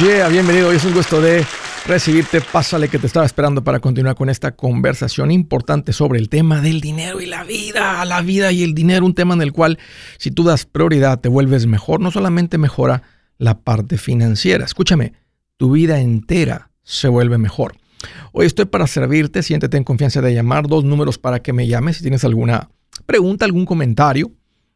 yeah, bienvenido. Hoy es un gusto de recibirte. Pásale que te estaba esperando para continuar con esta conversación importante sobre el tema del dinero y la vida. La vida y el dinero, un tema en el cual si tú das prioridad te vuelves mejor. No solamente mejora la parte financiera. Escúchame, tu vida entera se vuelve mejor. Hoy estoy para servirte. Siéntete en confianza de llamar. Dos números para que me llames si tienes alguna pregunta, algún comentario.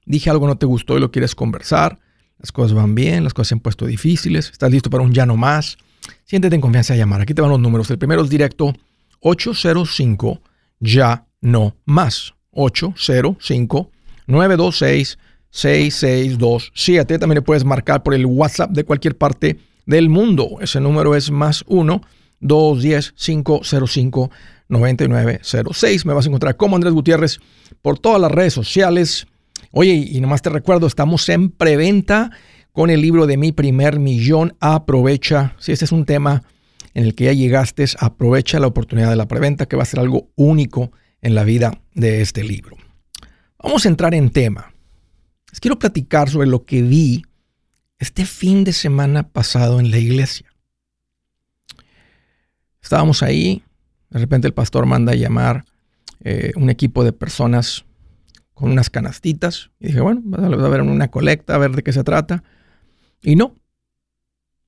Dije algo no te gustó y lo quieres conversar las cosas van bien, las cosas se han puesto difíciles, estás listo para un ya no más. Siéntete en confianza de llamar. Aquí te van los números. El primero es directo 805 ya no más. 805 926 6627. También le puedes marcar por el WhatsApp de cualquier parte del mundo. Ese número es más 1 210 505 9906. Me vas a encontrar como Andrés Gutiérrez por todas las redes sociales Oye, y nomás te recuerdo, estamos en preventa con el libro de Mi Primer Millón. Aprovecha, si este es un tema en el que ya llegaste, aprovecha la oportunidad de la preventa, que va a ser algo único en la vida de este libro. Vamos a entrar en tema. Les quiero platicar sobre lo que vi este fin de semana pasado en la iglesia. Estábamos ahí, de repente el pastor manda a llamar eh, un equipo de personas con unas canastitas. Y dije, bueno, vamos a ver una colecta, a ver de qué se trata. Y no.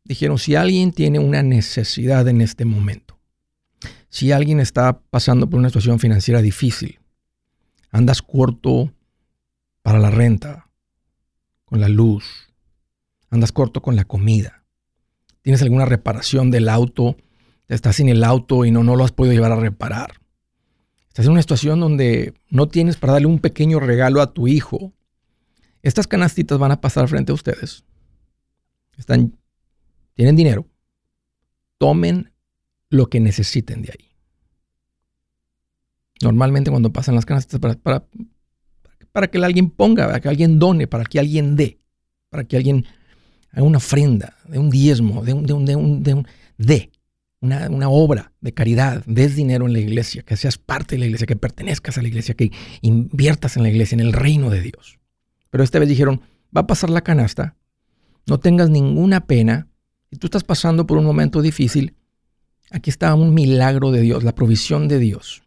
Dijeron, si alguien tiene una necesidad en este momento, si alguien está pasando por una situación financiera difícil, andas corto para la renta, con la luz, andas corto con la comida, tienes alguna reparación del auto, estás sin el auto y no, no lo has podido llevar a reparar estás en una situación donde no tienes para darle un pequeño regalo a tu hijo, estas canastitas van a pasar frente a ustedes. Están, tienen dinero. Tomen lo que necesiten de ahí. Normalmente cuando pasan las canastitas para, para, para que alguien ponga, para que alguien done, para que alguien dé, para que alguien haga una ofrenda, de un diezmo, de un, de un, de un, de un, de una, obra de caridad, des dinero en la iglesia, que seas parte de la iglesia, que pertenezcas a la iglesia, que inviertas en la iglesia, en el reino de Dios. Pero esta vez dijeron, va a pasar la canasta, no tengas ninguna pena, si tú estás pasando por un momento difícil, aquí está un milagro de Dios, la provisión de Dios.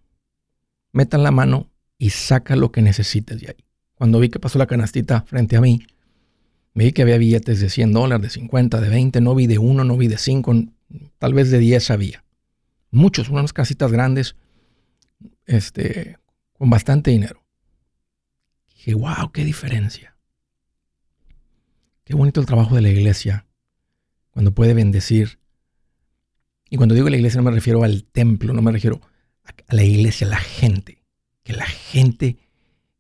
Metan la mano y saca lo que necesites de ahí. Cuando vi que pasó la canastita frente a mí, vi que había billetes de 100 dólares, de 50, de 20, no vi de uno, no vi de cinco, tal vez de 10 había. Muchos, unas casitas grandes, este, con bastante dinero. dije, wow, qué diferencia. Qué bonito el trabajo de la iglesia cuando puede bendecir. Y cuando digo la iglesia no me refiero al templo, no me refiero a la iglesia, a la gente. Que la gente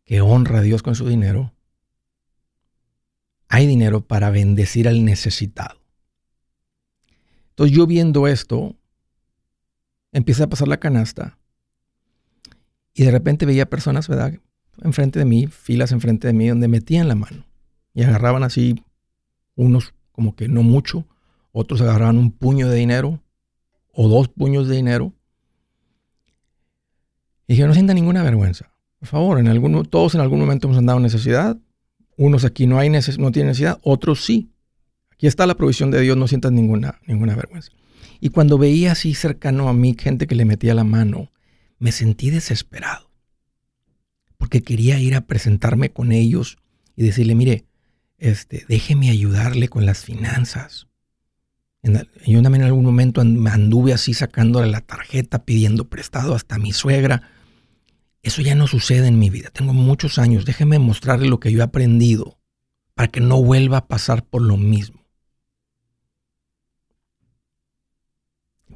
que honra a Dios con su dinero, hay dinero para bendecir al necesitado. Entonces yo viendo esto, empecé a pasar la canasta y de repente veía personas, ¿verdad? Enfrente de mí, filas enfrente de mí, donde metían la mano y agarraban así, unos como que no mucho, otros agarraban un puño de dinero o dos puños de dinero. Y dije, no sienta ninguna vergüenza. Por favor, en algún, todos en algún momento hemos andado en necesidad. Unos aquí no, hay no tienen necesidad, otros sí. Aquí está la provisión de Dios, no sientas ninguna, ninguna vergüenza. Y cuando veía así cercano a mí gente que le metía la mano, me sentí desesperado. Porque quería ir a presentarme con ellos y decirle, mire, este, déjeme ayudarle con las finanzas. yo también en algún momento anduve así sacándole la tarjeta, pidiendo prestado hasta mi suegra. Eso ya no sucede en mi vida. Tengo muchos años. Déjeme mostrarle lo que yo he aprendido para que no vuelva a pasar por lo mismo.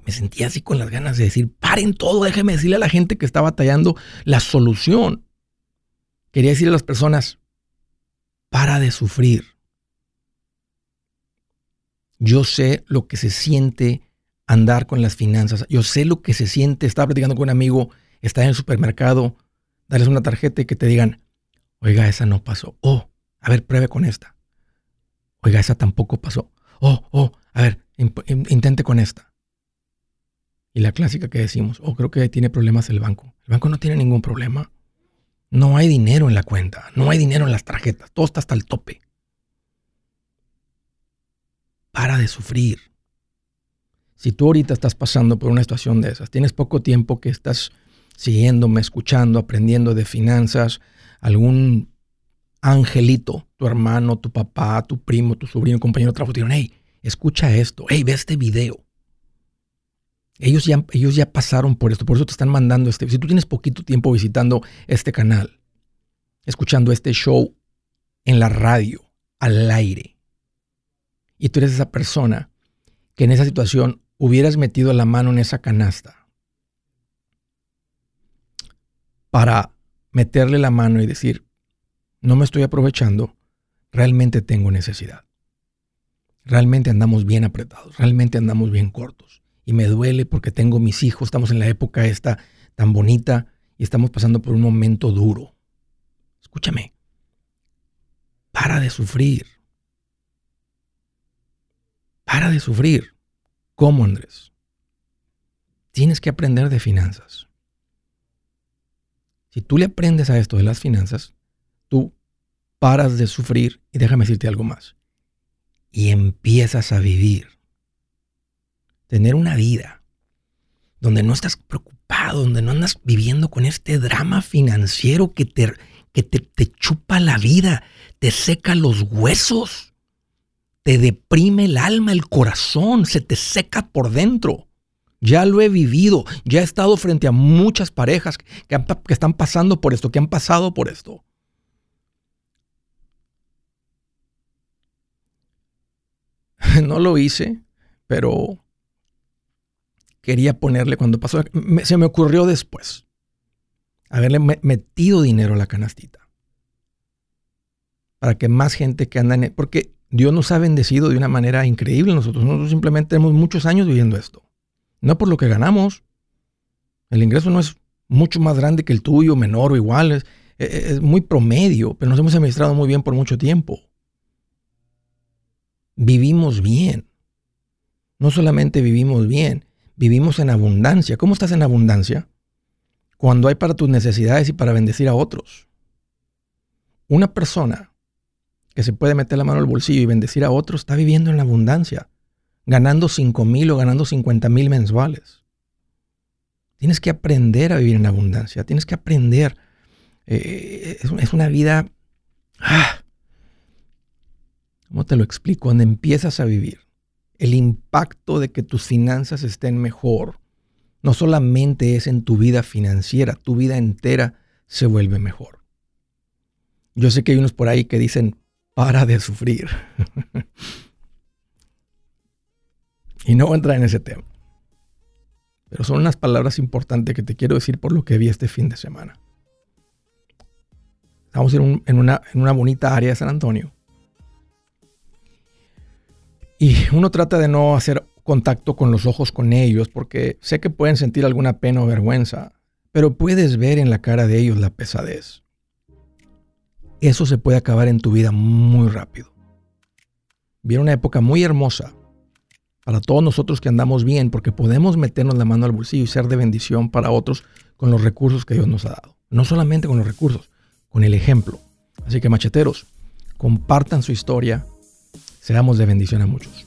Me sentía así con las ganas de decir, paren todo, déjeme decirle a la gente que está batallando la solución. Quería decirle a las personas, para de sufrir. Yo sé lo que se siente andar con las finanzas. Yo sé lo que se siente estar platicando con un amigo, estar en el supermercado, darles una tarjeta y que te digan, oiga, esa no pasó. Oh, a ver, pruebe con esta. Oiga, esa tampoco pasó. Oh, oh, a ver, intente con esta. Y la clásica que decimos, oh, creo que tiene problemas el banco. El banco no tiene ningún problema. No hay dinero en la cuenta, no hay dinero en las tarjetas, todo está hasta el tope. Para de sufrir. Si tú ahorita estás pasando por una situación de esas, tienes poco tiempo que estás siguiéndome, escuchando, aprendiendo de finanzas, algún angelito, tu hermano, tu papá, tu primo, tu sobrino, compañero de trabajo, dijeron, hey, escucha esto, hey, ve este video. Ellos ya, ellos ya pasaron por esto, por eso te están mandando este. Si tú tienes poquito tiempo visitando este canal, escuchando este show en la radio, al aire, y tú eres esa persona que en esa situación hubieras metido la mano en esa canasta para meterle la mano y decir, no me estoy aprovechando, realmente tengo necesidad. Realmente andamos bien apretados, realmente andamos bien cortos. Y me duele porque tengo mis hijos, estamos en la época esta tan bonita y estamos pasando por un momento duro. Escúchame, para de sufrir. Para de sufrir. ¿Cómo, Andrés? Tienes que aprender de finanzas. Si tú le aprendes a esto de las finanzas, tú paras de sufrir y déjame decirte algo más. Y empiezas a vivir. Tener una vida donde no estás preocupado, donde no andas viviendo con este drama financiero que te, que te, te chupa la vida, te seca los huesos, te deprime el alma, el corazón, se te seca por dentro. Ya lo he vivido, ya he estado frente a muchas parejas que, que están pasando por esto, que han pasado por esto. no lo hice, pero quería ponerle cuando pasó, se me ocurrió después haberle metido dinero a la canastita. Para que más gente que anda en... E, porque Dios nos ha bendecido de una manera increíble nosotros. Nosotros simplemente tenemos muchos años viviendo esto. No por lo que ganamos. El ingreso no es mucho más grande que el tuyo, menor o igual. Es, e, e, es muy promedio, pero nos hemos administrado muy bien por mucho tiempo vivimos bien. No solamente vivimos bien, vivimos en abundancia. ¿Cómo estás en abundancia? Cuando hay para tus necesidades y para bendecir a otros. Una persona que se puede meter la mano al bolsillo y bendecir a otros está viviendo en la abundancia, ganando 5 mil o ganando 50 mil mensuales. Tienes que aprender a vivir en abundancia, tienes que aprender. Eh, es, una vida... Ah, ¿Cómo te lo explico? Cuando empiezas a vivir, el impacto de que tus finanzas estén mejor no solamente es en tu vida financiera, tu vida entera se vuelve mejor. Yo sé que hay unos por ahí que dicen, para de sufrir. y no voy a entrar en ese tema. Pero son unas palabras importantes que te quiero decir por lo que vi este fin de semana. Estamos en, una, en una bonita área de San Antonio uno trata de no hacer contacto con los ojos con ellos porque sé que pueden sentir alguna pena o vergüenza, pero puedes ver en la cara de ellos la pesadez. Eso se puede acabar en tu vida muy rápido. Viene una época muy hermosa para todos nosotros que andamos bien porque podemos meternos la mano al bolsillo y ser de bendición para otros con los recursos que Dios nos ha dado. No solamente con los recursos, con el ejemplo. Así que macheteros, compartan su historia, Seamos de bendición a muchos.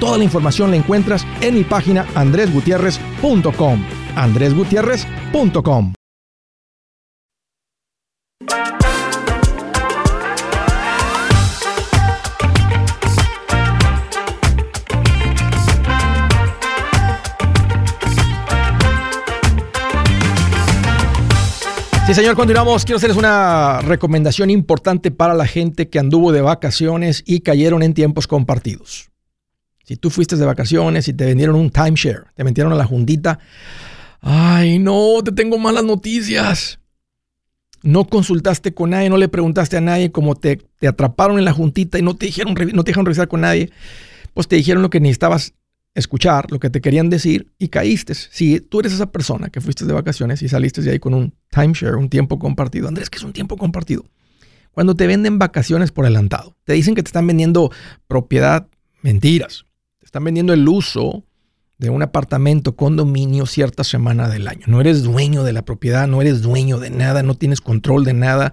Toda la información la encuentras en mi página andresgutierrez.com. andresgutierrez.com. Sí, señor, continuamos. Quiero hacerles una recomendación importante para la gente que anduvo de vacaciones y cayeron en tiempos compartidos. Si tú fuiste de vacaciones y te vendieron un timeshare, te metieron a la juntita, ay no, te tengo malas noticias. No consultaste con nadie, no le preguntaste a nadie, como te, te atraparon en la juntita y no te, dijeron, no te dejaron revisar con nadie, pues te dijeron lo que necesitabas escuchar, lo que te querían decir y caíste. Si tú eres esa persona que fuiste de vacaciones y saliste de ahí con un timeshare, un tiempo compartido, Andrés, ¿qué es un tiempo compartido? Cuando te venden vacaciones por adelantado, te dicen que te están vendiendo propiedad, mentiras están vendiendo el uso de un apartamento, condominio cierta semana del año. No eres dueño de la propiedad, no eres dueño de nada, no tienes control de nada,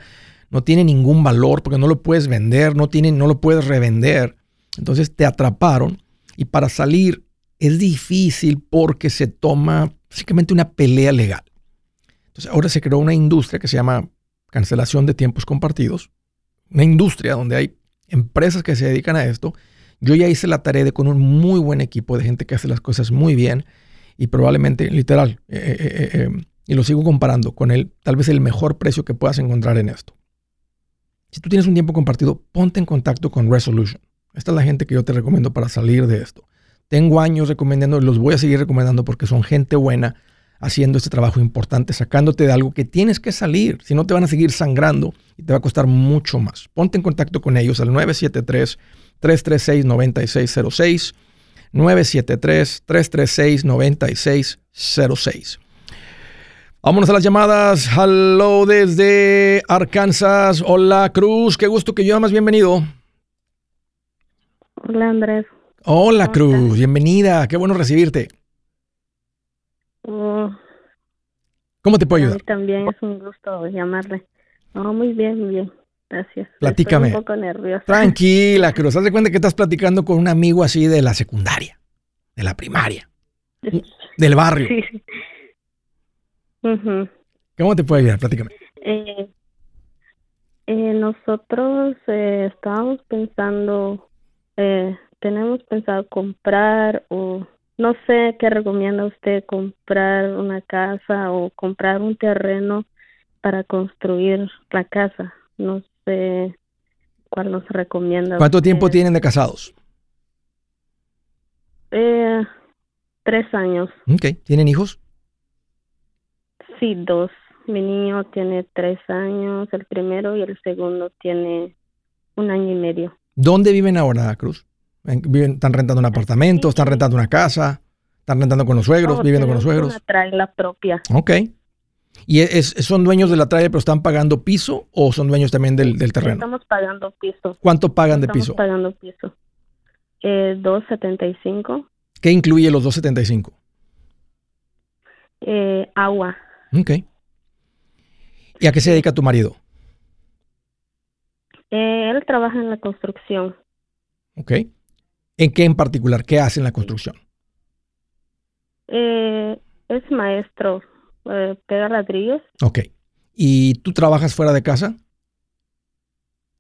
no tiene ningún valor porque no lo puedes vender, no, tiene, no lo puedes revender. Entonces te atraparon y para salir es difícil porque se toma básicamente una pelea legal. Entonces ahora se creó una industria que se llama cancelación de tiempos compartidos, una industria donde hay empresas que se dedican a esto yo ya hice la tarea de con un muy buen equipo de gente que hace las cosas muy bien y probablemente, literal, eh, eh, eh, y lo sigo comparando con el, tal vez el mejor precio que puedas encontrar en esto. Si tú tienes un tiempo compartido, ponte en contacto con Resolution. Esta es la gente que yo te recomiendo para salir de esto. Tengo años recomendando, los voy a seguir recomendando porque son gente buena haciendo este trabajo importante, sacándote de algo que tienes que salir. Si no, te van a seguir sangrando y te va a costar mucho más. Ponte en contacto con ellos al 973 336-9606. 973-336-9606. Vámonos a las llamadas. Hello desde Arkansas. Hola Cruz, qué gusto que yo más bienvenido. Hola Andrés. Hola Cruz, bienvenida. Qué bueno recibirte. Oh. ¿Cómo te puedo ayudar? también es un gusto llamarle. Oh, muy bien, muy bien. Gracias. Platícame. Estoy un poco nerviosa. Tranquila, Cruz. Haz de cuenta que estás platicando con un amigo así de la secundaria, de la primaria, del barrio. Sí. ¿Cómo te puede ayudar? Platícame. Eh, eh, nosotros eh, estábamos pensando, tenemos pensado comprar o no sé qué recomienda usted, comprar una casa o comprar un terreno para construir la casa. No sé cuál nos recomienda. ¿Cuánto tiempo tienen de casados? Eh, tres años. ¿Tienen hijos? Sí, dos. Mi niño tiene tres años, el primero, y el segundo tiene un año y medio. ¿Dónde viven ahora, Cruz? ¿Viven, ¿Están rentando un apartamento? ¿Están rentando una casa? ¿Están rentando con los suegros? ¿Viviendo con los suegros? Una la propia. Ok. ¿Y es, son dueños de la traya pero están pagando piso o son dueños también del, terreno? Estamos pagando piso. ¿Cuánto pagan de piso? Estamos pagando piso. Eh, 2.75. ¿Qué incluye los 2.75? Eh, agua. Ok. ¿Y a qué se dedica tu marido? Eh, él trabaja en la construcción. Ok. ¿En qué en particular? ¿Qué hace en la construcción? Eh, es maestro eh, pegar ladrillos. Ok. ¿Y tú trabajas fuera de casa?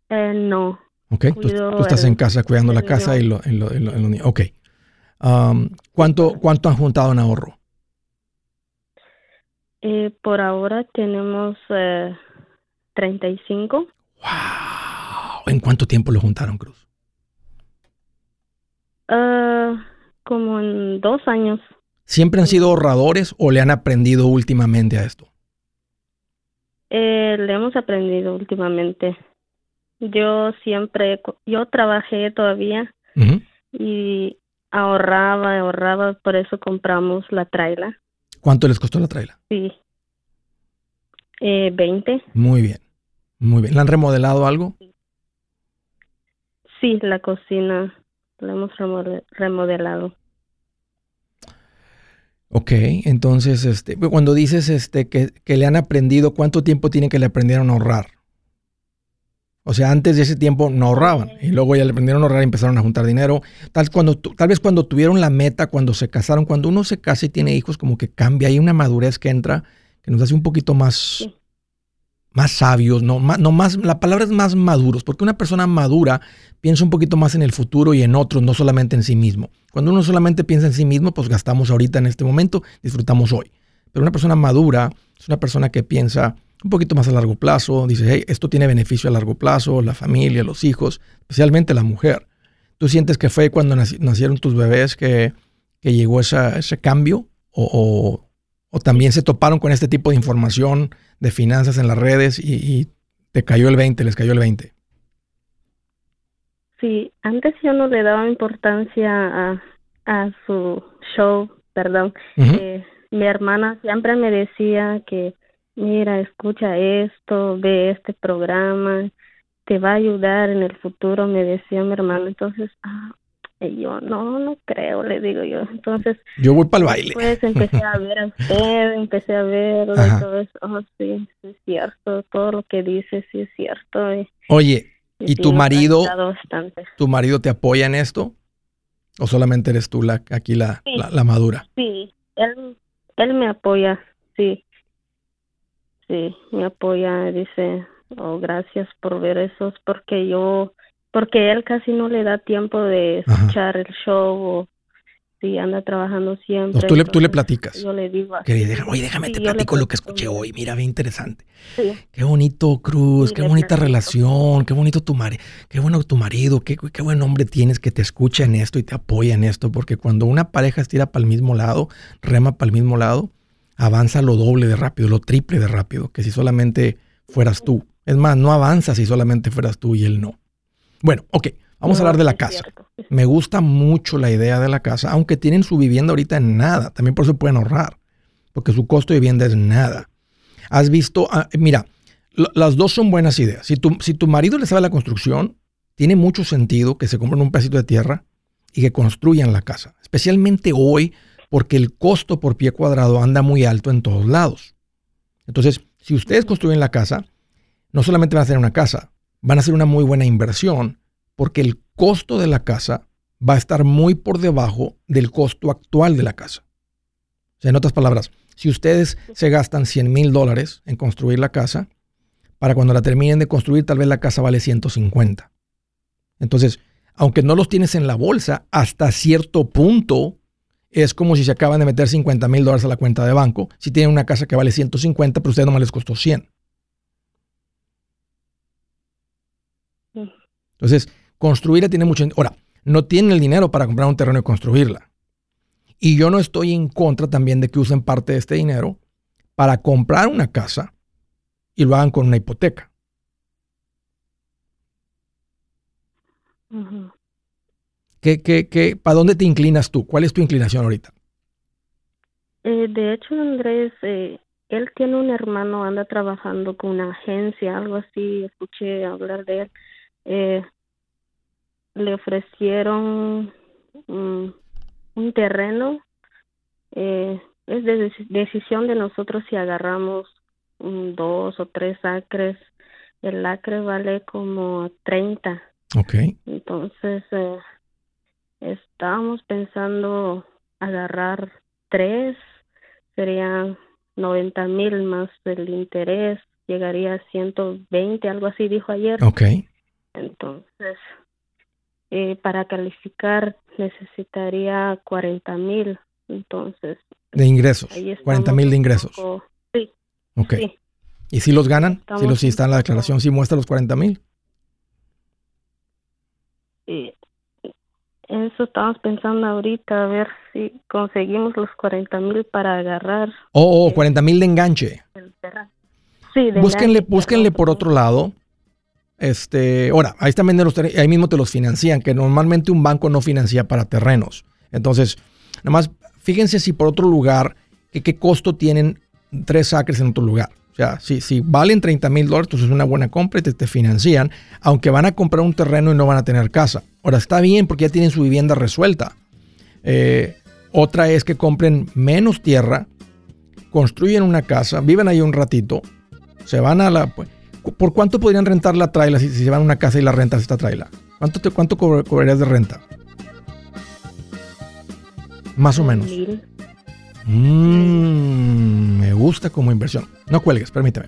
Eh, no. Ok, tú, estás en casa cuidando la casa y lo, en lo, Ok. Um, ¿cuánto, ¿Cuánto han juntado en ahorro? Eh, por ahora tenemos eh, 35. ¡Wow! ¿En cuánto tiempo lo juntaron, Cruz? Uh, como en dos años. ¿Siempre han sido ahorradores o le han aprendido últimamente a esto? Eh, le hemos aprendido últimamente. Yo siempre, yo trabajé todavía y ahorraba, ahorraba, por eso compramos la traila. ¿Cuánto les costó la traila? Sí. Eh, 20. Muy bien, muy bien. ¿La han remodelado algo? Sí, la cocina la hemos remodelado. Ok, entonces, este, cuando dices este, que, que, le han aprendido, ¿cuánto tiempo tiene que le aprendieron a ahorrar? O sea, antes de ese tiempo no ahorraban y luego ya le aprendieron a ahorrar y empezaron a juntar dinero. Tal, cuando, tal vez cuando tuvieron la meta, cuando se casaron, cuando uno se casa y tiene hijos, como que cambia, hay una madurez que entra que nos hace un poquito más, más sabios, no, más, la palabra es más maduros, porque una persona madura piensa un poquito más en el futuro y en otros, no solamente en sí mismo. Cuando uno solamente piensa en sí mismo, pues gastamos ahorita en este momento, disfrutamos hoy. Pero una persona madura es una persona que piensa un poquito más a largo plazo, dice, hey, esto tiene beneficio a largo plazo, la familia, los hijos, especialmente la mujer. ¿Tú sientes que fue cuando nacieron tus bebés que, que llegó ese cambio? O, también se toparon con este tipo de información de finanzas en las redes y, te cayó el 20, les cayó el 20? Sí, antes yo no le daba importancia a, a su show, perdón. Eh, mi hermana siempre me decía que mira, escucha esto, ve este programa, te va a ayudar en el futuro, me decía mi hermano. Entonces, ah, y yo, no, no creo, le digo yo. Entonces, yo voy para el baile. Pues empecé a ver a usted, empecé a verlo y todo eso. Oh, sí, es cierto, todo lo que dice sí es cierto. Oye, ¿y, tu marido, tu marido te apoya en esto? ¿O solamente eres tú la, aquí la, la, madura? Sí, él, él me apoya, sí sí, me apoya, dice, oh, gracias por ver eso, porque yo, porque él casi no le da tiempo de escuchar el show o si anda trabajando siempre. tú, le, tú le platicas. Yo le digo oye, déjame te platico lo que escuché hoy, mira, bien interesante. Qué bonito, Cruz, qué bonita relación, qué bonito tu marido, qué bueno tu marido, qué, qué buen hombre tienes que te escucha en esto y te apoya en esto, porque cuando una pareja estira para el mismo lado, rema para el mismo lado, avanza lo doble de rápido, lo triple de rápido, que si solamente fueras tú. Es más, no avanza si solamente fueras tú y él no. Bueno, ok, vamos a hablar de la casa. Me gusta mucho la idea de la casa, aunque tienen su vivienda ahorita en nada. También por eso pueden ahorrar, porque su costo de vivienda es nada. Has visto, ah, mira, las dos son buenas ideas. Si tu, si tu marido le sabe la construcción, tiene mucho sentido que se compren un pedacito de tierra y que construyan la casa. Especialmente hoy, porque el costo por pie cuadrado anda muy alto en todos lados. Entonces, si ustedes construyen la casa, no solamente van a hacer una casa, van a hacer una muy buena inversión, porque el costo de la casa va a estar muy por debajo del costo actual de la casa. O sea, en otras palabras, si ustedes se gastan 100 mil dólares en construir la casa, para cuando la terminen de construir, tal vez la casa vale 150. Entonces, aunque no los tienes en la bolsa, hasta cierto punto es como si se acaban de meter 50 mil dólares a la cuenta de banco. Si tienen una casa que vale 150, pero a ustedes nomás les costó 100. Entonces, construirla tiene mucho... Ahora, no tienen el dinero para comprar un terreno y construirla. Y yo no estoy en contra también de que usen parte de este dinero para comprar una casa y lo hagan con una hipoteca. ¿Qué, qué, qué, ¿Para dónde te inclinas tú? ¿Cuál es tu inclinación ahorita? Eh, de hecho, Andrés, eh, él tiene un hermano, anda trabajando con una agencia, algo así, escuché hablar de él. Eh, le ofrecieron un terreno. es de decisión de nosotros si agarramos dos o tres acres. El acre vale como 30. Ok. Entonces, eh, Estábamos pensando agarrar tres, serían 90 mil más el interés, llegaría a 120, algo así dijo ayer. Ok. Entonces, eh, para calificar necesitaría 40 mil, entonces. De ingresos, 40 mil de ingresos. sí. Ok. ¿Y si los ganan? si los si está en la declaración, si muestra los 40 mil. Sí, eso estamos pensando ahorita, a ver si conseguimos los 40 mil para agarrar. Oh, oh 40 mil de enganche. Sí, de búsquenle, enganche, búsquenle por otro lado. Este, ahora, ahí también los ahí mismo te los financian, que normalmente un banco no financia para terrenos. Entonces, nada más fíjense si por otro lugar, que qué costo tienen tres acres en otro lugar. O sea, si, si valen 30 mil dólares, entonces es una buena compra y te, te financian, aunque van a comprar un terreno y no van a tener casa. Ahora, está bien porque ya tienen su vivienda resuelta. Eh, otra es que compren menos tierra, construyen una casa, viven ahí un ratito, se van a la... ¿Por cuánto podrían rentar la traila si, si se van a una casa y la rentas esta traila? ¿Cuánto, te, cuánto cobr- cobrarías de renta? Más o menos. Mil. Mm, me gusta como inversión. No cuelgues, permíteme.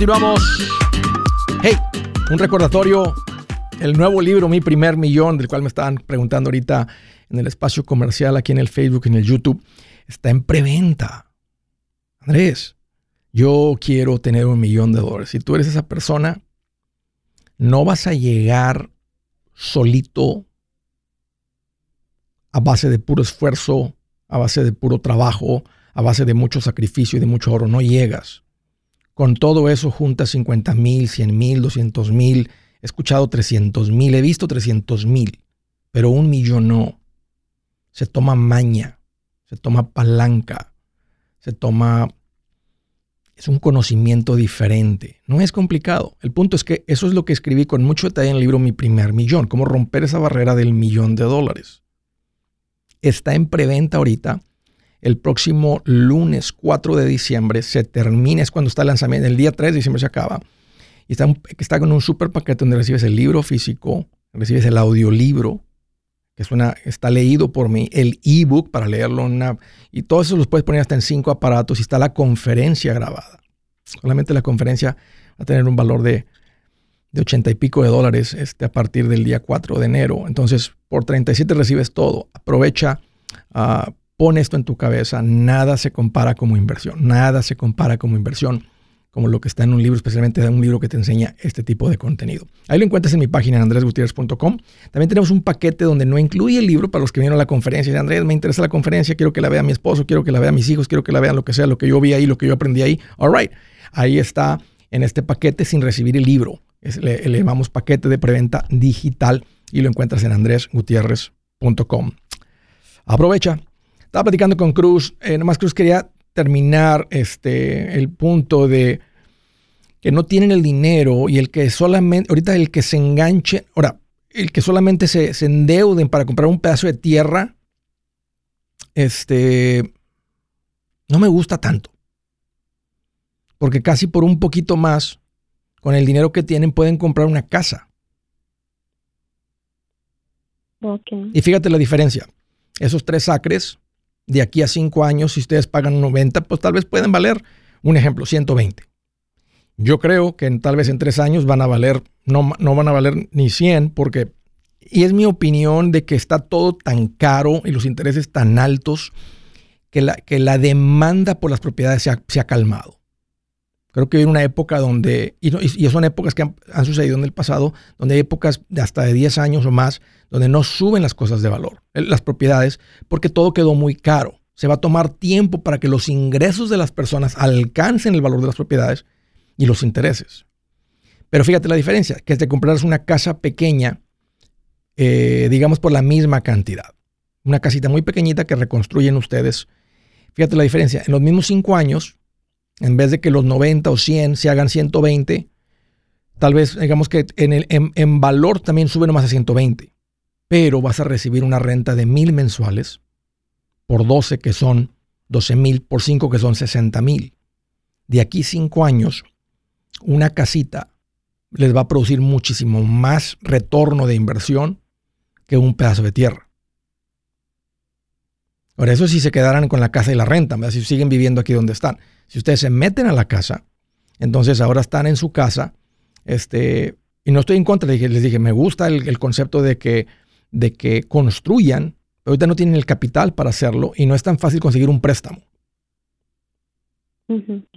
Continuamos. Hey, un recordatorio. El nuevo libro, Mi Primer Millón, del cual me estaban preguntando ahorita en el espacio comercial, aquí en el Facebook, en el YouTube, está en preventa. Andrés, yo quiero tener un millón de dólares. Si tú eres esa persona, no vas a llegar solito a base de puro esfuerzo, a base de puro trabajo, a base de mucho sacrificio y de mucho oro. No llegas. Con todo eso juntas 50 mil, 100 mil, 200 mil. He escuchado 300 mil, he visto 300 mil, pero un millón no. Se toma maña, se toma palanca, se toma... Es un conocimiento diferente. No es complicado. El punto es que eso es lo que escribí con mucho detalle en el libro Mi primer millón, cómo romper esa barrera del millón de dólares. Está en preventa ahorita el próximo lunes 4 de diciembre se termina, es cuando está el lanzamiento, el día 3 de diciembre se acaba. Y está, un- está con un super paquete donde recibes el libro físico, recibes el audiolibro, que es una, está leído por mí, el ebook para leerlo y todo eso los puedes poner hasta en cinco aparatos y está la conferencia grabada. Solamente la conferencia va a tener un valor de, de 80 y pico de dólares este, a partir del día 4 de enero. Entonces, por 37 recibes todo. Aprovecha, ah, pon esto en tu cabeza. Nada se compara como inversión. Nada se compara como inversión como lo que está en un libro, especialmente en un libro que te enseña este tipo de contenido. Ahí lo encuentras en mi página en andresgutierrez.com. También tenemos un paquete donde no incluye el libro para los que vinieron a la conferencia. Dicen, Andrés, me interesa la conferencia, quiero que la vea mi esposo, quiero que la vea mis hijos, quiero que la vean lo que sea, lo que yo vi ahí, lo que yo aprendí ahí. All right. Ahí está en este paquete sin recibir el libro. Le, le llamamos paquete de preventa digital y lo encuentras en andresgutierrez.com. Aprovecha. Estaba platicando con Cruz. Eh, nomás Cruz quería terminar este, el punto de que no tienen el dinero y el que solamente, ahorita el que se enganche, ahora, el que solamente se, se endeuden para comprar un pedazo de tierra, este, no me gusta tanto. Porque casi por un poquito más, con el dinero que tienen, pueden comprar una casa. Y fíjate la diferencia. Esos tres acres, de aquí a cinco años, si ustedes pagan 90, pues tal vez pueden valer, un ejemplo, 120. Yo creo que en- tal vez en tres años van a valer, no, no van a valer ni 100, porque, y es mi opinión de que está todo tan caro y los intereses tan altos, que la, que la demanda por las propiedades se ha calmado. Creo que hay una época donde, y, y- son épocas que han, sucedido en el pasado, donde hay épocas de hasta de 10 años o más, donde no suben las cosas de valor, las propiedades, porque todo quedó muy caro. Se va a tomar tiempo para que los ingresos de las personas alcancen el valor de las propiedades y los intereses. Pero fíjate la diferencia, que te comprarás una casa pequeña eh, digamos, por la misma cantidad. Una casita muy pequeñita que reconstruyen ustedes. Fíjate la diferencia. En los mismos cinco años, en vez de que los 90 o 100 se hagan 120, tal vez digamos que en, el, en, valor también suben más a 120. Pero vas a recibir una renta de mil mensuales por 12 que son 12 mil, por 5 que son 60 mil. De aquí cinco años, una casita les va a producir muchísimo más retorno de inversión que un pedazo de tierra. Ahora, eso si se quedaran con la casa y la renta, si siguen viviendo aquí donde están. Si ustedes se meten a la casa, entonces ahora están en su casa, este, y no estoy en contra, les dije, les dije me gusta el, concepto de que, de que construyan, pero ahorita no tienen el capital para hacerlo y no es tan fácil conseguir un préstamo.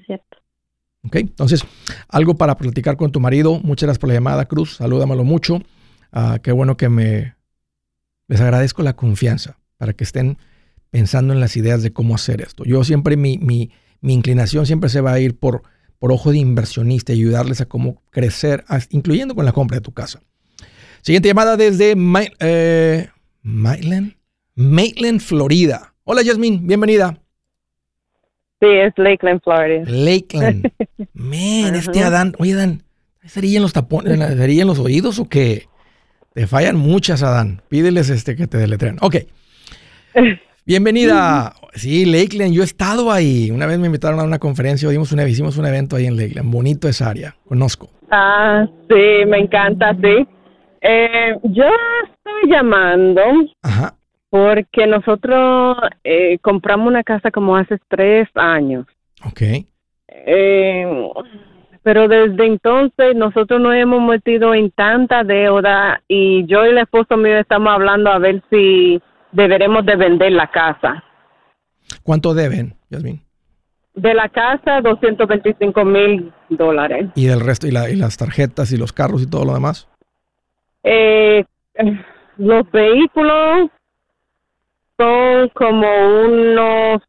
cierto. Ok, entonces, algo para platicar con tu marido. Muchas gracias por la llamada, Cruz. Salúdamelo mucho. Ah, qué bueno que me... Les agradezco la confianza para que estén pensando en las ideas de cómo hacer esto. Yo siempre, mi, mi, mi inclinación siempre se va a ir por, por ojo de inversionista y ayudarles a cómo crecer, incluyendo con la compra de tu casa. Siguiente llamada desde eh, Maitland, Maitland, Florida. Hola, Jasmine, bienvenida. Sí, es Lakeland, Florida. Lakeland. Man, este Adán. Oye, Adán, ¿sería en los tapones, sería en los oídos o qué? Te fallan muchas, Adán. Pídeles este que te deletrean. Ok. Bienvenida. Sí, Lakeland. Yo he estado ahí. Una vez me invitaron a una conferencia, dimos una, hicimos un evento ahí en Lakeland. Bonito esa área. Conozco. Ah, sí, me encanta, sí. Eh, yo estoy llamando Ajá. Porque nosotros eh, compramos una casa como hace tres años. Ok. Eh, pero desde entonces nosotros nos hemos metido en tanta deuda y yo y el esposo mío estamos hablando a ver si deberemos de vender la casa. ¿Cuánto deben, Yasmin? De la casa, 225 mil dólares. ¿Y del resto, y, la, y las tarjetas y los carros y todo lo demás? Eh, los vehículos son como unos,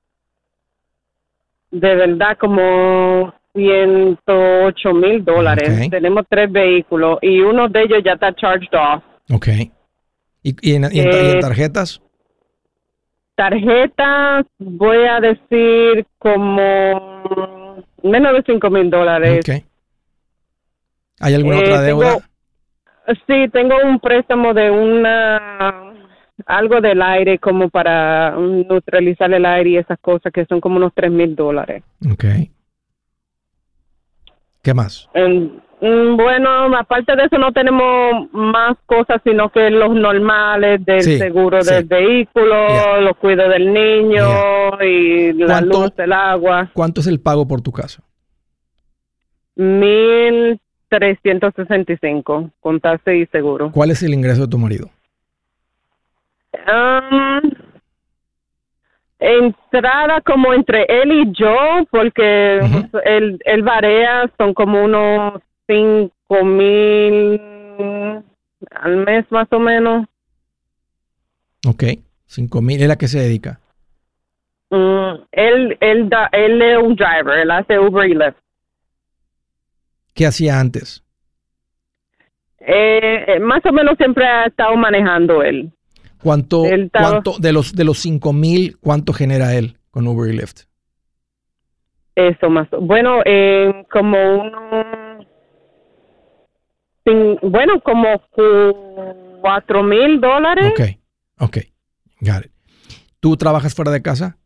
de verdad, como 108 mil dólares. Tenemos tres vehículos y uno de ellos ya está charged off. Ok. ¿Y, en, eh, tarjetas? Tarjetas, voy a decir como menos de 5 mil dólares. ¿Hay alguna otra eh, deuda? sí, tengo un préstamo de una algo del aire como para neutralizar el aire y esas cosas que son como unos tres mil dólares. Ok. ¿Qué más? Bueno, aparte de eso no tenemos más cosas, sino que los normales del seguro del vehículo, los cuidados del niño y la luz, el agua. ¿Cuánto es el pago por tu casa? Mil trescientos sesenta y cinco, con tasa y seguro. ¿Cuál es el ingreso de tu marido? Um, entrada como entre él y yo, porque él, él varía, son como unos cinco mil al mes más o menos. Ok, cinco mil. ¿Es la que se dedica? Mm, él, él, da, él es un driver, él hace Uber y Lyft. ¿Qué hacía antes? Eh, eh, más o menos siempre ha estado manejando él. ¿Cuánto, cuánto de los de los cinco mil, cuánto genera él con Uber y Lyft? Eso más. Bueno, eh, como uno, bueno, como cuatro mil dólares. Ok, ok, got it. ¿Tú trabajas fuera de casa?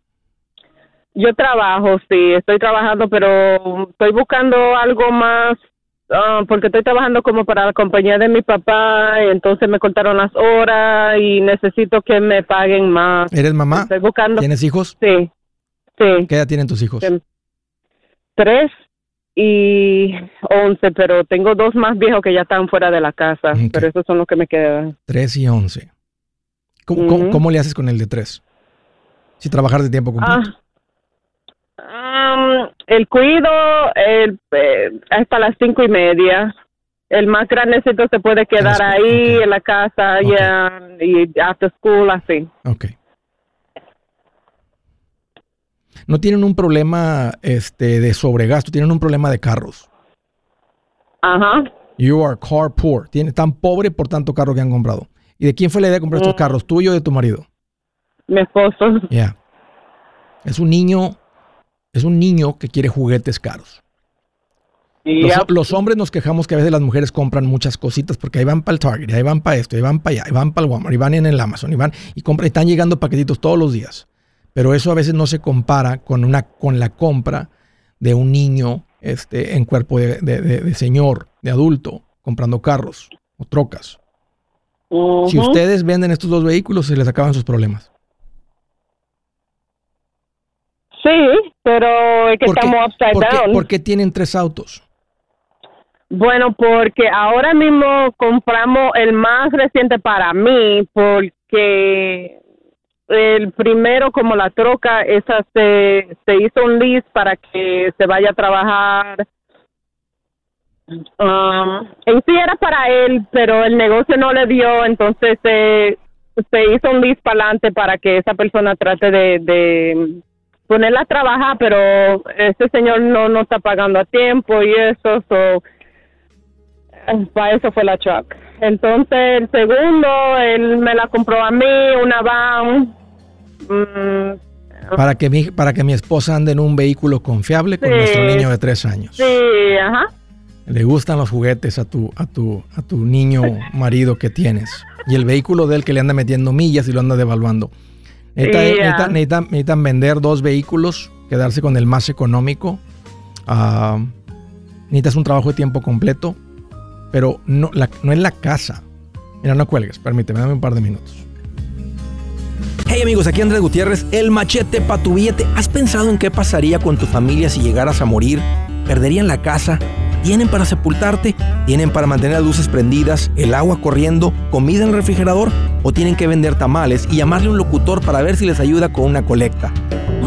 Yo trabajo, sí, estoy trabajando, pero estoy buscando algo más Ah, porque estoy trabajando como para la compañía de mi papá y entonces me cortaron las horas y necesito que me paguen más. ¿Eres mamá? Estoy buscando. ¿Tienes hijos? Sí, sí. ¿Qué edad tienen tus hijos? Tres y once, pero tengo dos más viejos que ya están fuera de la casa, pero esos son los que me quedan. Tres y once. ¿Cómo, le haces con el de tres? Si trabajar de tiempo completo. Ah el cuido el, eh, hasta las cinco y media. El más grandecito se puede quedar ahí en la casa ya y after school así. Ok. No tienen un problema este de sobregasto, tienen un problema de carros. Ajá. You are car poor. Tienen tan pobre por tanto carro que han comprado. ¿Y de quién fue la idea de comprar estos Mm. carros? ¿Tuyo o de tu marido? Mi esposo. Ya. Es un niño, es un niño que quiere juguetes caros. Los, los hombres nos quejamos que a veces las mujeres compran muchas cositas porque ahí van para el Target, ahí van para esto, ahí van para allá, ahí van para el Walmart, y van en el Amazon, y van y compran, y están llegando paquetitos todos los días. Pero eso a veces no se compara con una con la compra de un niño este, en cuerpo de, de- de- de señor, de adulto, comprando carros o trocas. Si ustedes venden estos dos vehículos, se les acaban sus problemas. Sí, pero es que estamos upside ¿Por qué- down. por qué tienen tres autos? Bueno, porque ahora mismo compramos el más reciente para mí, porque el primero, como la troca, esa se, hizo un lease para que se vaya a trabajar. Um, en sí era para él, pero el negocio no le dio, entonces se, hizo un lease para adelante para que esa persona trate de, ponerla a trabajar, pero ese señor no, no está pagando a tiempo y eso, so, para eso fue la truck. Entonces, el segundo, él me la compró a mí, una van. mm, Para que mi, para que mi esposa ande en un vehículo confiable con Sí. nuestro niño de tres años. sí, ajá. Le gustan los juguetes a tu, a tu, a tu niño marido que tienes. Y el vehículo de él que le anda metiendo millas y lo anda devaluando. Necesita- necesitan, necesitan vender dos vehículos, quedarse con el más económico. Ah, necesitas un trabajo de tiempo completo, pero no, la- no es la casa. Mira, no cuelgues, permíteme, dame un par de minutos. Hey amigos, aquí Andrés Gutiérrez, el machete para tu billete. ¿Has pensado en qué pasaría con tu familia si llegaras a morir? ¿Perderían la casa? ¿Tienen para sepultarte? ¿Tienen para mantener las luces prendidas, el agua corriendo, comida en el refrigerador? ¿O tienen que vender tamales y llamarle a un locutor para ver si les ayuda con una colecta?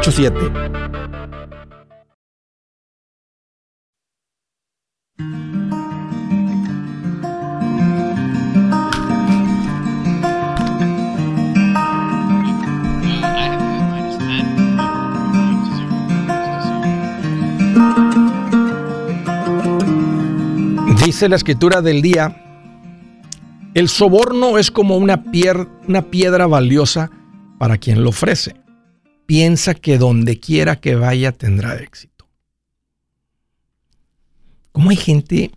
8887 844 748 8887 Dice la escritura del día, el soborno es como una, una piedra valiosa para quien lo ofrece. Piensa que donde quiera que vaya tendrá éxito. ¿Cómo hay gente?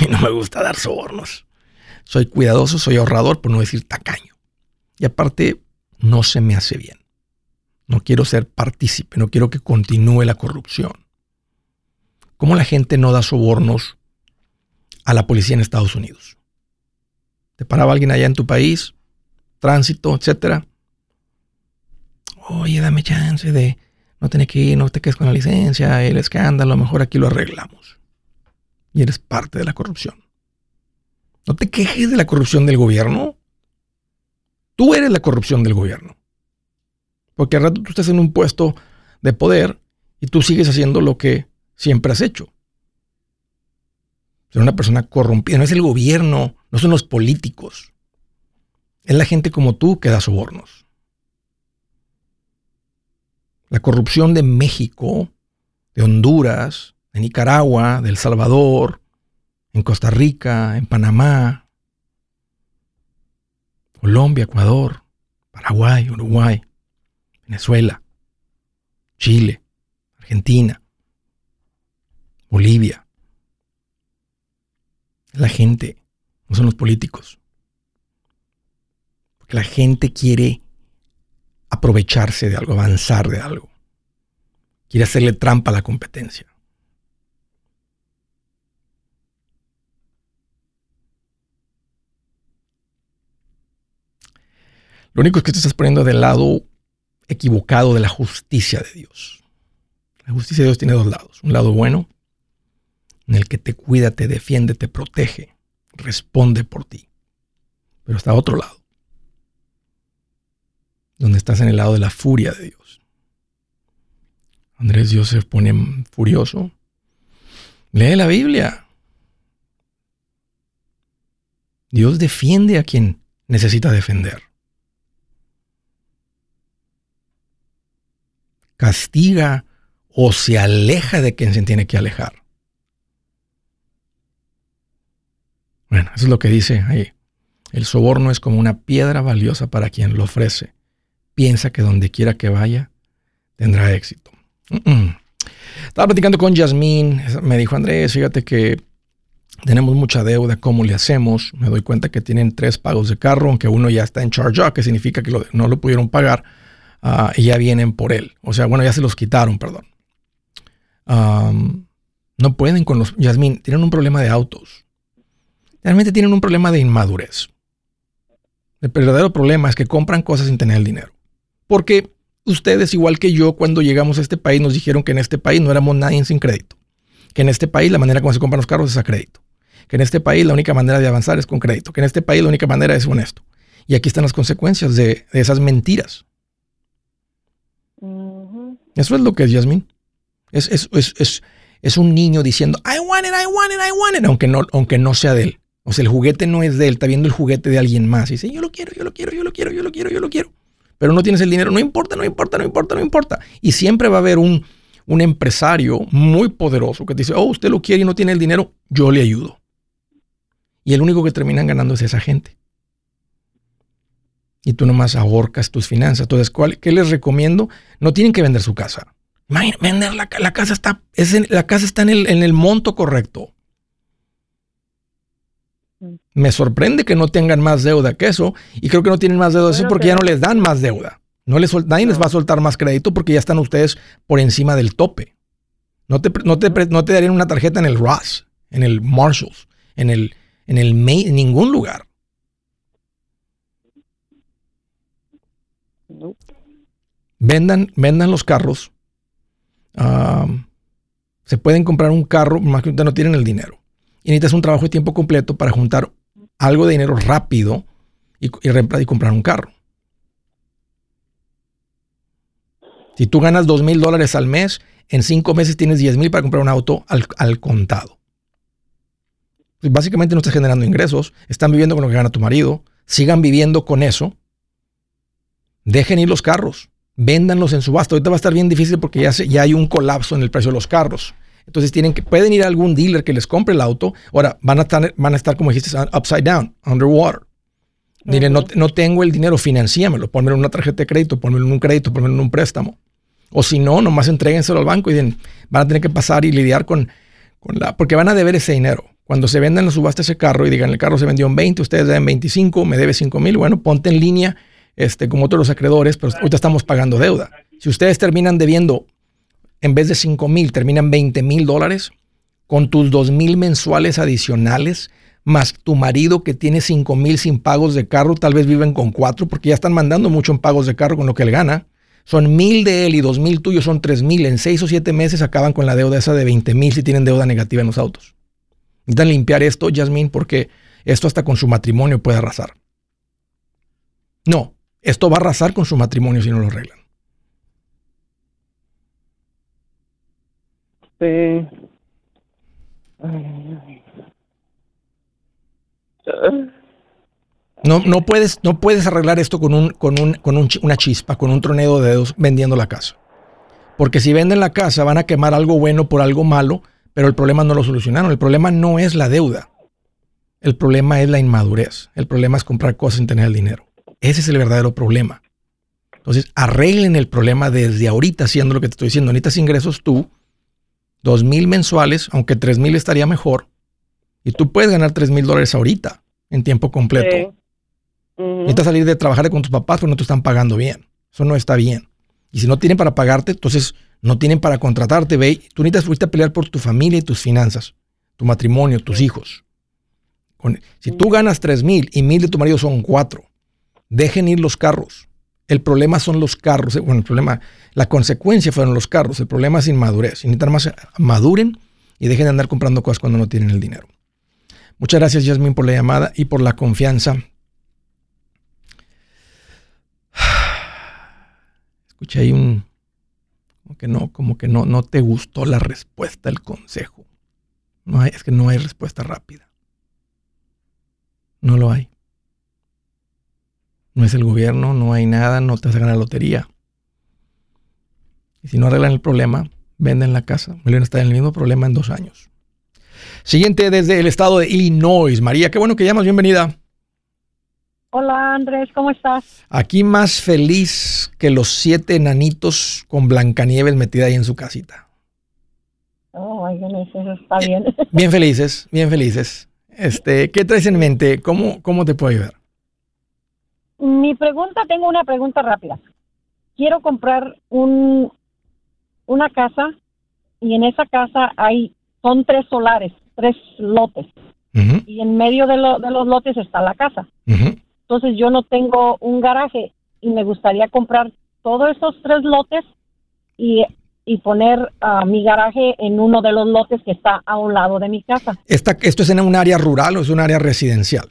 Y no me gusta dar sobornos. Soy cuidadoso, soy ahorrador, por no decir tacaño. Y aparte, no se me hace bien. No quiero ser partícipe, no quiero que continúe la corrupción. ¿Cómo la gente no da sobornos a la policía en Estados Unidos? Te paraba alguien allá en tu país, tránsito, etcétera. Oye, dame chance de no tener que ir, no te quedes con la licencia, el escándalo, mejor aquí lo arreglamos. Y eres parte de la corrupción. No te quejes de la corrupción del gobierno. Tú eres la corrupción del gobierno. Porque al rato tú estás en un puesto de poder y tú sigues haciendo lo que siempre has hecho. Ser una persona corrompida. No es el gobierno, no son los políticos. Es la gente como tú que da sobornos. La corrupción de México, de Honduras, de Nicaragua, de El Salvador, en Costa Rica, en Panamá, Colombia, Ecuador, Paraguay, Uruguay, Venezuela, Chile, Argentina, Bolivia. La gente, no son los políticos. Porque la gente quiere aprovecharse de algo, avanzar de algo. Quiere hacerle trampa a la competencia. Lo único es que te estás poniendo del lado equivocado de la justicia de Dios. La justicia de Dios tiene dos lados. Un lado bueno, en el que te cuida, te defiende, te protege, responde por ti. Pero está otro lado, donde estás en el lado de la furia de Dios. Andrés Dios se pone furioso. Lee la Biblia. Dios defiende a quien necesita defender. Castiga o se aleja de quien se tiene que alejar. Bueno, eso es lo que dice ahí. El soborno es como una piedra valiosa para quien lo ofrece. Piensa que donde quiera que vaya, tendrá éxito. Estaba platicando con Yasmín, me dijo Andrés, fíjate que tenemos mucha deuda, ¿cómo le hacemos? Me doy cuenta que tienen tres pagos de carro, aunque uno ya está en charge que significa que no lo pudieron pagar ah, y ya vienen por él. O sea, bueno, ya se los quitaron, perdón. no pueden con los... Yasmín, tienen un problema de autos realmente tienen un problema de inmadurez. El verdadero problema es que compran cosas sin tener el dinero. Porque ustedes, igual que yo, cuando llegamos a este país, nos dijeron que en este país no éramos nadie sin crédito. Que en este país la manera como se compran los carros es a crédito. Que en este país la única manera de avanzar es con crédito. Que en este país la única manera es honesto. Y aquí están las consecuencias de, esas mentiras. Eso es lo que es, Yasmin. Es, es, es, un niño diciendo, I want it, I want it, I want it, aunque no, aunque no sea de él. O sea, el juguete no es de él, está viendo el juguete de alguien más. Y dice, yo lo quiero, yo lo quiero, yo lo quiero, yo lo quiero, yo lo quiero. Pero no tienes el dinero, no importa, no importa, no importa, no importa. Y siempre va a haber un, un empresario muy poderoso que te dice, oh, usted lo quiere y no tiene el dinero, yo le ayudo. Y el único que terminan ganando es esa gente. Y tú nomás ahorcas tus finanzas. Entonces, ¿cuál, ¿qué les recomiendo? No tienen que vender su casa. vender la, casa está, es la casa está en el, en el monto correcto. Me sorprende que no tengan más deuda que eso y creo que no tienen más deuda eso porque ya no les dan más deuda. No les, nadie les va a soltar más crédito porque ya están ustedes por encima del tope. No te, no te, no te darían una tarjeta en el Ross, en el Marshalls, en el, en el en ningún lugar. Vendan, vendan los carros. Se pueden comprar un carro, más que ustedes no tienen el dinero y necesitas un trabajo de tiempo completo para juntar algo de dinero rápido y, y, comprar un carro. Si tú ganas dos mil dólares al mes, en cinco meses tienes 10 mil para comprar un auto al, contado. Pues básicamente no estás generando ingresos, están viviendo con lo que gana tu marido, sigan viviendo con eso, dejen ir los carros, véndanlos en subasta. Ahorita va a estar bien difícil porque ya, ya hay un colapso en el precio de los carros. Entonces tienen que, pueden ir a algún dealer que les compre el auto. Ahora, van a estar, van a estar como dijiste, upside down, underwater. Miren, no, no, tengo el dinero, financiamelo, ponmelo en una tarjeta de crédito, ponmelo en un crédito, ponmelo en un préstamo. O si no, nomás entréguenselo al banco y van a tener que pasar y lidiar con, con la, porque van a deber ese dinero. Cuando se venda en la subasta ese carro y digan, el carro se vendió en 20, ustedes deben 25, me debe 5 mil, bueno, ponte en línea este, como todos los acreedores, pero ahorita estamos pagando deuda. Si ustedes terminan debiendo en vez de 5 mil, terminan 20 mil dólares con tus 2 mil mensuales adicionales, más tu marido que tiene 5 mil sin pagos de carro, tal vez viven con 4 porque ya están mandando mucho en pagos de carro con lo que él gana. Son mil de él y dos mil tuyos son tres mil. En seis o siete meses acaban con la deuda esa de 20 mil si tienen deuda negativa en los autos. Necesitan limpiar esto, Jasmine, porque esto hasta con su matrimonio puede arrasar. No, esto va a arrasar con su matrimonio si no lo arreglan. Este, no, no, puedes, no puedes arreglar esto con, un, con, un, con una chispa, con un troneo de dedos vendiendo la casa. Porque si venden la casa van a quemar algo bueno por algo malo, pero el problema no lo solucionaron. El problema no es la deuda. El problema es la inmadurez. El problema es comprar cosas sin tener el dinero. Ese es el verdadero problema. Entonces, arreglen el problema desde ahorita haciendo lo que te estoy diciendo. Necesitas ingresos tú dos mil mensuales, aunque tres mil estaría mejor. Y tú puedes ganar tres mil dólares ahorita, en tiempo completo. Necesitas salir de trabajar con tus papás porque no te están pagando bien. Eso no está bien. Y si no tienen para pagarte, entonces no tienen para contratarte. Ve, tú necesitas fuiste a pelear por tu familia y tus finanzas, tu matrimonio, tus hijos. si tú ganas tres mil y mil de tu marido son cuatro, dejen ir los carros. El problema son los carros. Bueno, el problema, la consecuencia fueron los carros. El problema es inmadurez. Si necesitan más, maduren y dejen de andar comprando cosas cuando no tienen el dinero. Muchas gracias, Jasmine, por la llamada y por la confianza. Escuché ahí un. Como que no, como que no, no te gustó la respuesta, el consejo. No hay, es que no hay respuesta rápida. No lo hay. No es el gobierno, no hay nada, no te hacen la lotería. Y si no arreglan el problema, venden la casa. Van a estar en el mismo problema en dos años. Siguiente desde el estado de Illinois. María, qué bueno que llamas, bienvenida. Hola Andrés, ¿cómo estás? Aquí más feliz que los siete nanitos con Blancanieves metida ahí en su casita. Oh, ay, eso está bien. Bien felices, bien felices. Este, ¿qué traes en mente? ¿Cómo, cómo te puedo ayudar? Mi pregunta, tengo una pregunta rápida. Quiero comprar un, una casa y en esa casa hay, son tres solares, tres lotes. Y en medio de, de, los lotes está la casa. Entonces yo no tengo un garaje y me gustaría comprar todos esos tres lotes y, y poner uh, mi garaje en uno de los lotes que está a un lado de mi casa. ¿Esto es en un área rural o es un área residencial?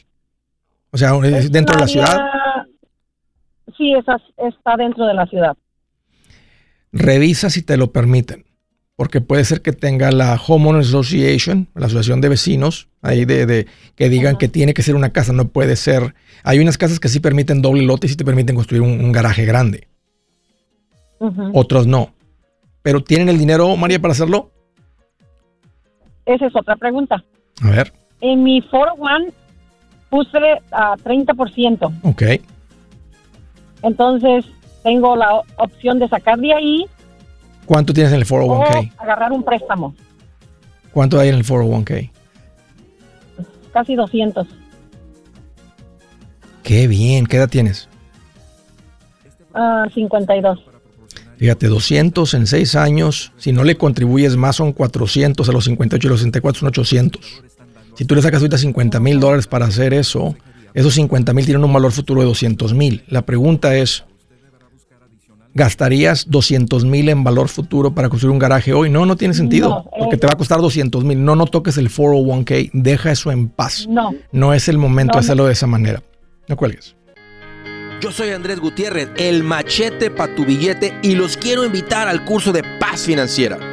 O sea, ¿es dentro de la ciudad? Sí, esa, está dentro de la ciudad. Revisa si te lo permiten, porque puede ser que tenga la Homeowners Association, la asociación de vecinos, ahí de, de que digan que tiene que ser una casa, no puede ser. Hay unas casas que sí permiten doble lote y sí te permiten construir un, garaje grande. Otros no. Pero ¿tienen el dinero, María, para hacerlo? Esa es otra pregunta. A ver. En mi 401 puse a 30%. Ok. Entonces, tengo la opción de sacar de ahí. ¿Cuánto tienes en el 401k? O agarrar un préstamo. ¿Cuánto hay en el 401k? Casi 200. Qué bien. ¿Qué edad tienes? 52. Ah, Fíjate, 200 en 6 años. Si no le contribuyes más, son 400. A los 58 y los 64 son 800. Si tú le sacas ahorita 50 mil dólares para hacer eso, esos 50 mil tienen un valor futuro de 200 mil. La pregunta es, ¿gastarías 200 mil en valor futuro para construir un garaje hoy? No, no tiene sentido, porque te va a costar 200 mil. No, no toques el 401k, deja eso en paz. No. No es el momento de hacerlo de esa manera. No cuelgues. Yo soy Andrés Gutiérrez, el machete para tu billete y los quiero invitar al curso de paz financiera.